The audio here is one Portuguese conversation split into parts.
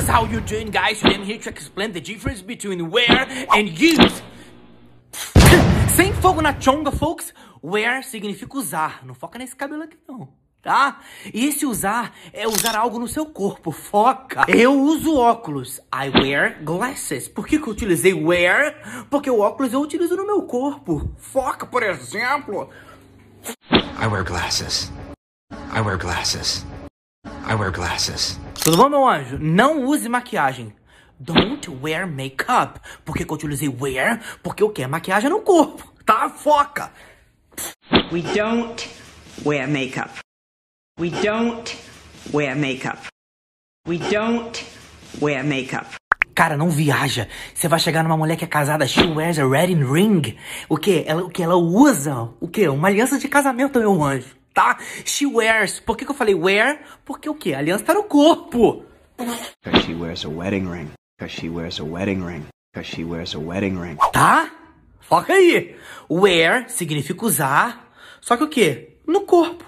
folks, how you doing guys? Today I'm here to explain the difference between wear and use. Sem fogo na chonga, folks. Wear significa usar. Não foca nesse cabelo aqui, não. Tá? E esse usar é usar algo no seu corpo. Foca. Eu uso óculos. I wear glasses. Por que, que eu utilizei wear? Porque o óculos eu utilizo no meu corpo. Foca, por exemplo. I wear glasses. I wear glasses. I wear glasses. Tudo bom, meu anjo? Não use maquiagem. Don't wear makeup. Por que, que eu utilizei wear? Porque eu quero maquiagem no corpo. Tá? Foca. We don't wear makeup. We don't wear makeup. We don't wear makeup. Cara, não viaja. Você vai chegar numa mulher que é casada, she wears a wedding ring. O que? Ela, o que? Ela usa o que? Uma aliança de casamento, meu anjo. Tá? She wears. Por que, que eu falei wear? Porque o que? A aliança tá no corpo. Because she wears a wedding ring. Because she wears a wedding ring. Because she wears a wedding ring. Tá? Foca aí. Wear significa usar. Só que o que? No corpo.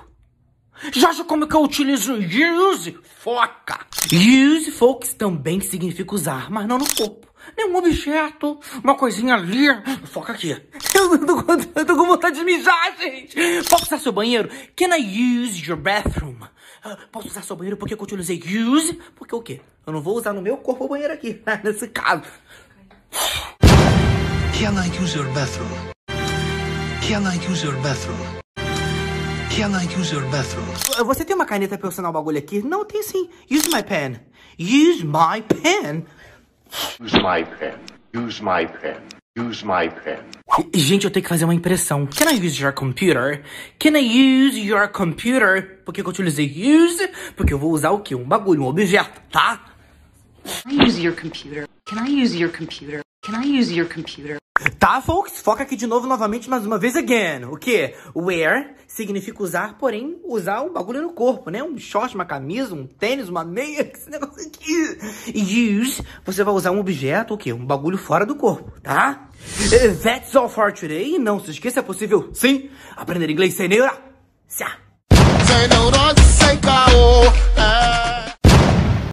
Já acha como que eu utilizo use? Foca! Use, folks, também significa usar, mas não no corpo. Nenhum objeto, uma coisinha ali. Foca aqui. Eu tô, com- eu tô com vontade de mijar, gente. Posso usar seu banheiro? Can I use your bathroom? Ah, Posso usar seu banheiro porque que eu utilizei use? Porque o quê? Eu não vou usar no meu corpo o banheiro aqui, nesse caso. Can I use your bathroom? Can I use your bathroom? Can I use your bathroom? Você tem uma caneta pra eu assinar o bagulho aqui? Não, tem sim. Use my pen. Use my pen. Use my pen. Use my pen. Use my pen. Gente, eu tenho que fazer uma impressão. Can I use your computer? Can I use your computer? Por que que eu utilizei use? Porque eu vou usar o quê? Um bagulho, um objeto, tá? Can I use your computer? Can I use your computer? Can I use your computer? Tá, folks? Foca aqui de novo, novamente, mais uma vez again. O quê? Wear significa usar, porém, usar um bagulho no corpo, né? Um short, uma camisa, um tênis, uma meia, esse negócio aqui. E use, você vai usar um objeto, o quê? Um bagulho fora do corpo, tá? Eh, That's all for today. Não se esqueça, é possível, sim, aprender inglês sem neura. Sem neurose, sem caô.